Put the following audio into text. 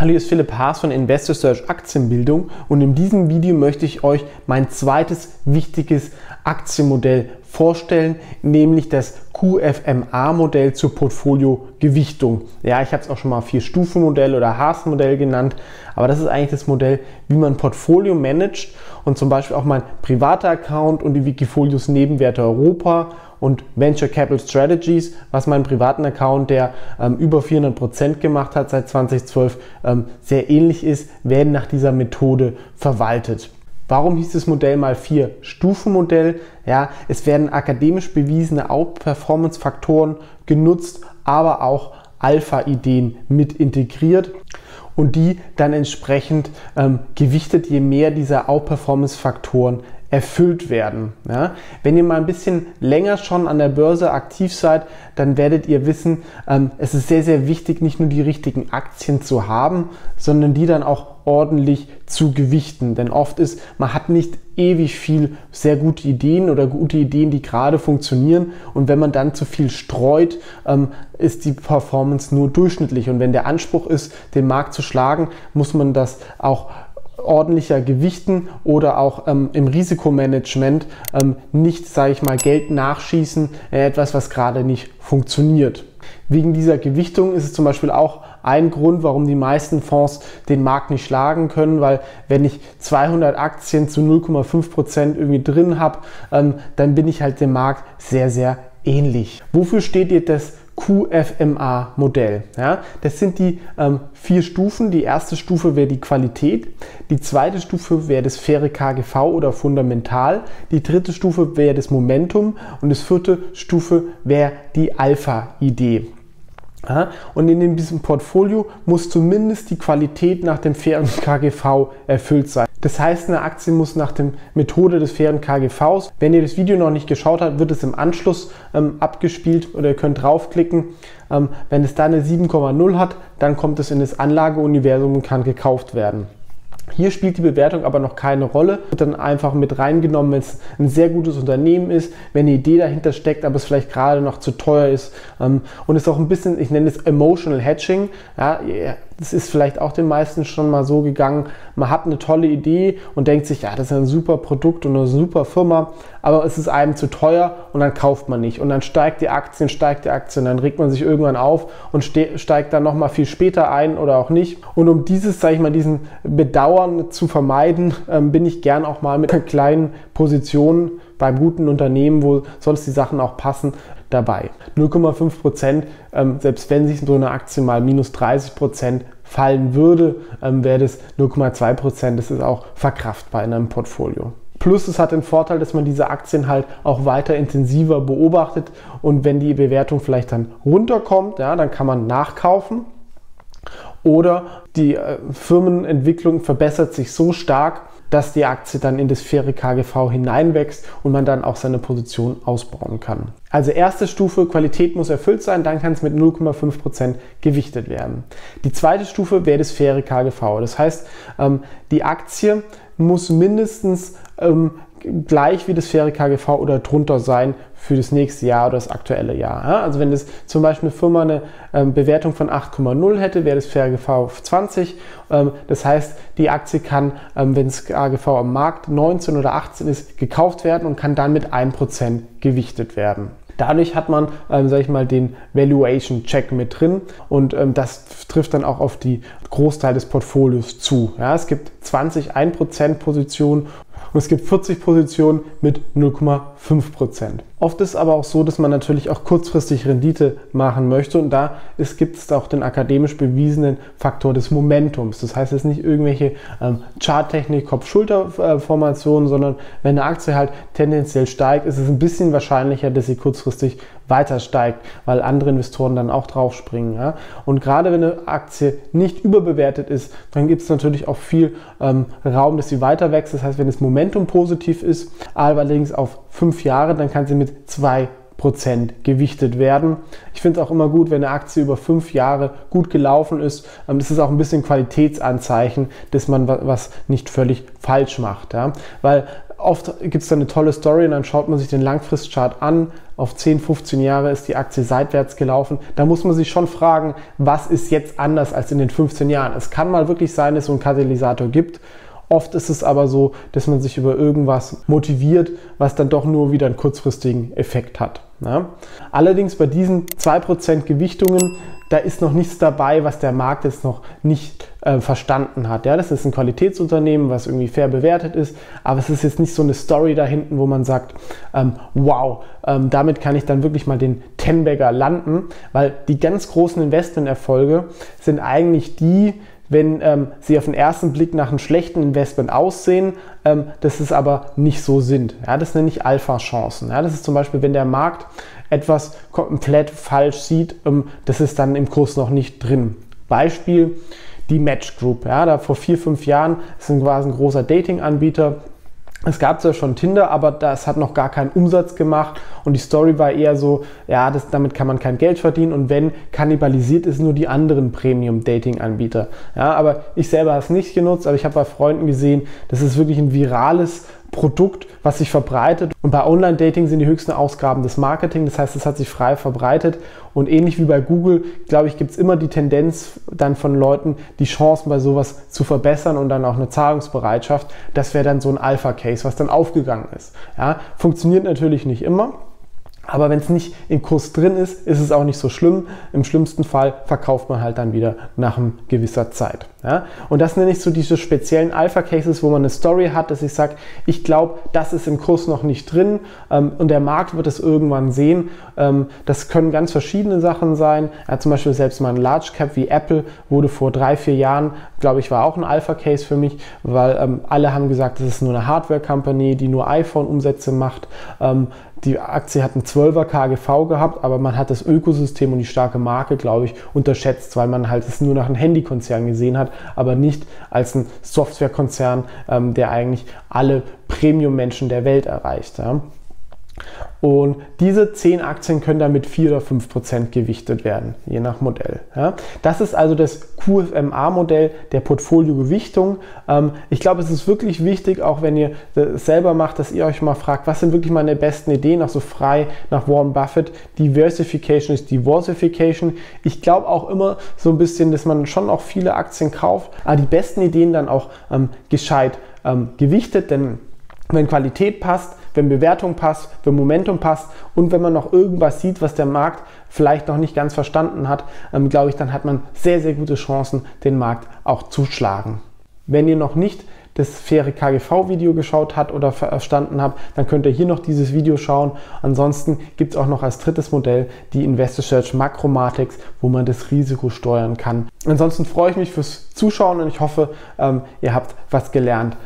Hallo, hier ist Philipp Haas von Investor Search Aktienbildung und in diesem Video möchte ich euch mein zweites wichtiges Aktienmodell vorstellen, nämlich das QFMA-Modell zur Portfoliogewichtung. Ja, ich habe es auch schon mal Vier-Stufen-Modell oder Haas-Modell genannt, aber das ist eigentlich das Modell, wie man Portfolio managt und zum Beispiel auch mein privater Account und die Wikifolios Nebenwerte Europa und Venture Capital Strategies, was meinen privaten Account, der ähm, über 400 Prozent gemacht hat seit 2012, ähm, sehr ähnlich ist, werden nach dieser Methode verwaltet. Warum hieß das Modell mal vier Stufenmodell? Ja, es werden akademisch bewiesene Outperformance-Faktoren genutzt, aber auch Alpha-Ideen mit integriert und die dann entsprechend ähm, gewichtet, je mehr dieser Outperformance-Faktoren erfüllt werden. Ja? Wenn ihr mal ein bisschen länger schon an der Börse aktiv seid, dann werdet ihr wissen, ähm, es ist sehr, sehr wichtig, nicht nur die richtigen Aktien zu haben, sondern die dann auch ordentlich zu gewichten. Denn oft ist, man hat nicht ewig viel sehr gute Ideen oder gute Ideen, die gerade funktionieren. Und wenn man dann zu viel streut, ähm, ist die Performance nur durchschnittlich. Und wenn der Anspruch ist, den Markt zu schlagen, muss man das auch ordentlicher gewichten oder auch ähm, im Risikomanagement ähm, nicht, sage ich mal, Geld nachschießen, äh, etwas, was gerade nicht funktioniert. Wegen dieser Gewichtung ist es zum Beispiel auch ein Grund, warum die meisten Fonds den Markt nicht schlagen können, weil wenn ich 200 Aktien zu 0,5 Prozent irgendwie drin habe, ähm, dann bin ich halt dem Markt sehr, sehr ähnlich. Wofür steht ihr das QFMA-Modell. Ja, das sind die ähm, vier Stufen. Die erste Stufe wäre die Qualität, die zweite Stufe wäre das faire KGV oder Fundamental, die dritte Stufe wäre das Momentum und das vierte Stufe wäre die Alpha-Idee. Ja, und in diesem Portfolio muss zumindest die Qualität nach dem fairen KGV erfüllt sein. Das heißt, eine Aktie muss nach der Methode des fairen KGVs, wenn ihr das Video noch nicht geschaut habt, wird es im Anschluss ähm, abgespielt oder ihr könnt draufklicken. Ähm, wenn es da eine 7,0 hat, dann kommt es in das Anlageuniversum und kann gekauft werden. Hier spielt die Bewertung aber noch keine Rolle. Wird dann einfach mit reingenommen, wenn es ein sehr gutes Unternehmen ist, wenn eine Idee dahinter steckt, aber es vielleicht gerade noch zu teuer ist. Ähm, und es ist auch ein bisschen, ich nenne es Emotional Hedging. Ja, das ist vielleicht auch den meisten schon mal so gegangen. Man hat eine tolle Idee und denkt sich, ja, das ist ein super Produkt und eine super Firma, aber es ist einem zu teuer und dann kauft man nicht. Und dann steigt die Aktien, steigt die Aktien, dann regt man sich irgendwann auf und steigt dann nochmal viel später ein oder auch nicht. Und um dieses, sage ich mal, diesen Bedauern zu vermeiden, ähm, bin ich gern auch mal mit einer kleinen Position beim guten Unternehmen, wo sonst die Sachen auch passen, dabei. 0,5 Prozent, ähm, selbst wenn sich so eine Aktie mal minus 30 Prozent fallen würde, ähm, wäre das 0,2 Prozent. Das ist auch verkraftbar in einem Portfolio. Plus es hat den Vorteil, dass man diese Aktien halt auch weiter intensiver beobachtet und wenn die Bewertung vielleicht dann runterkommt, ja, dann kann man nachkaufen. Oder die äh, Firmenentwicklung verbessert sich so stark, dass die Aktie dann in das faire KGV hineinwächst und man dann auch seine Position ausbauen kann. Also erste Stufe, Qualität muss erfüllt sein, dann kann es mit 0,5% gewichtet werden. Die zweite Stufe wäre das faire KGV. Das heißt, ähm, die Aktie muss mindestens ähm, gleich wie das faire KGV oder drunter sein für das nächste Jahr oder das aktuelle Jahr. Also wenn das zum Beispiel eine Firma eine ähm, Bewertung von 8,0 hätte, wäre das faire KGV 20. Ähm, das heißt, die Aktie kann, ähm, wenn das KGV am Markt 19 oder 18 ist, gekauft werden und kann dann mit 1% gewichtet werden. Dadurch hat man, ähm, sage ich mal, den Valuation Check mit drin und ähm, das trifft dann auch auf die Großteil des Portfolios zu. Ja, es gibt 20 1% Positionen und es gibt 40 Positionen mit 0,5 Prozent. Oft ist aber auch so, dass man natürlich auch kurzfristig Rendite machen möchte und da gibt es auch den akademisch bewiesenen Faktor des Momentums. Das heißt, es ist nicht irgendwelche ähm, Charttechnik, Kopf-Schulter-Formationen, sondern wenn eine Aktie halt tendenziell steigt, ist es ein bisschen wahrscheinlicher, dass sie kurzfristig weiter steigt, weil andere Investoren dann auch drauf springen. Ja? Und gerade wenn eine Aktie nicht überbewertet ist, dann gibt es natürlich auch viel ähm, Raum, dass sie weiter wächst. Das heißt, wenn das Momentum positiv ist, allerdings auf fünf Jahre, dann kann sie mit zwei Prozent gewichtet werden. Ich finde es auch immer gut, wenn eine Aktie über fünf Jahre gut gelaufen ist. Ähm, das ist auch ein bisschen Qualitätsanzeichen, dass man was nicht völlig falsch macht. Ja? Weil oft gibt es da eine tolle Story und dann schaut man sich den Langfristchart an. Auf 10, 15 Jahre ist die Aktie seitwärts gelaufen. Da muss man sich schon fragen, was ist jetzt anders als in den 15 Jahren? Es kann mal wirklich sein, dass es so einen Katalysator gibt. Oft ist es aber so, dass man sich über irgendwas motiviert, was dann doch nur wieder einen kurzfristigen Effekt hat. Ja. Allerdings bei diesen 2% Gewichtungen, da ist noch nichts dabei, was der Markt jetzt noch nicht äh, verstanden hat. Ja, das ist ein Qualitätsunternehmen, was irgendwie fair bewertet ist, aber es ist jetzt nicht so eine Story da hinten, wo man sagt, ähm, wow, ähm, damit kann ich dann wirklich mal den Tenbagger landen, weil die ganz großen Investmenterfolge sind eigentlich die, wenn ähm, sie auf den ersten Blick nach einem schlechten Investment aussehen, ähm, das ist aber nicht so sind. Ja, das nenne ich Alpha-Chancen. Ja, das ist zum Beispiel, wenn der Markt etwas komplett falsch sieht, ähm, das ist dann im Kurs noch nicht drin. Beispiel die Match Group. Ja, da vor vier, fünf Jahren ist ein quasi ein großer Dating-Anbieter es gab zwar schon Tinder, aber das hat noch gar keinen Umsatz gemacht und die Story war eher so, ja, das, damit kann man kein Geld verdienen und wenn, kannibalisiert es nur die anderen Premium-Dating-Anbieter. Ja, aber ich selber habe es nicht genutzt, aber ich habe bei Freunden gesehen, das ist wirklich ein virales Produkt, was sich verbreitet. Und bei Online-Dating sind die höchsten Ausgaben des Marketing. Das heißt, es hat sich frei verbreitet. Und ähnlich wie bei Google, glaube ich, gibt es immer die Tendenz dann von Leuten, die Chancen bei sowas zu verbessern und dann auch eine Zahlungsbereitschaft. Das wäre dann so ein Alpha-Case, was dann aufgegangen ist. Ja, funktioniert natürlich nicht immer. Aber wenn es nicht im Kurs drin ist, ist es auch nicht so schlimm. Im schlimmsten Fall verkauft man halt dann wieder nach einer gewisser Zeit. Ja? Und das nenne ich so diese speziellen Alpha-Cases, wo man eine Story hat, dass ich sage, ich glaube, das ist im Kurs noch nicht drin ähm, und der Markt wird es irgendwann sehen. Ähm, das können ganz verschiedene Sachen sein. Ja, zum Beispiel selbst mal ein Large Cap wie Apple wurde vor drei, vier Jahren, glaube ich, war auch ein Alpha-Case für mich, weil ähm, alle haben gesagt, das ist nur eine Hardware-Company, die nur iPhone-Umsätze macht. Die Aktie hat einen 12er KGV gehabt, aber man hat das Ökosystem und die starke Marke, glaube ich, unterschätzt, weil man halt es nur nach einem Handykonzern gesehen hat, aber nicht als ein Softwarekonzern, ähm, der eigentlich alle Premium-Menschen der Welt erreicht. Ja. Und diese 10 Aktien können dann mit 4 oder 5 Prozent gewichtet werden, je nach Modell. Ja. Das ist also das QFMA-Modell der Portfoliogewichtung. Ähm, ich glaube, es ist wirklich wichtig, auch wenn ihr das selber macht, dass ihr euch mal fragt, was sind wirklich meine besten Ideen, auch so frei nach Warren Buffett. Diversification ist Diversification. Ich glaube auch immer so ein bisschen, dass man schon auch viele Aktien kauft, aber die besten Ideen dann auch ähm, gescheit ähm, gewichtet, denn wenn Qualität passt, wenn Bewertung passt, wenn Momentum passt und wenn man noch irgendwas sieht, was der Markt vielleicht noch nicht ganz verstanden hat, ähm, glaube ich, dann hat man sehr, sehr gute Chancen, den Markt auch zu schlagen. Wenn ihr noch nicht das faire KGV-Video geschaut habt oder verstanden habt, dann könnt ihr hier noch dieses Video schauen. Ansonsten gibt es auch noch als drittes Modell die Investor Search Makromatics, wo man das Risiko steuern kann. Ansonsten freue ich mich fürs Zuschauen und ich hoffe, ähm, ihr habt was gelernt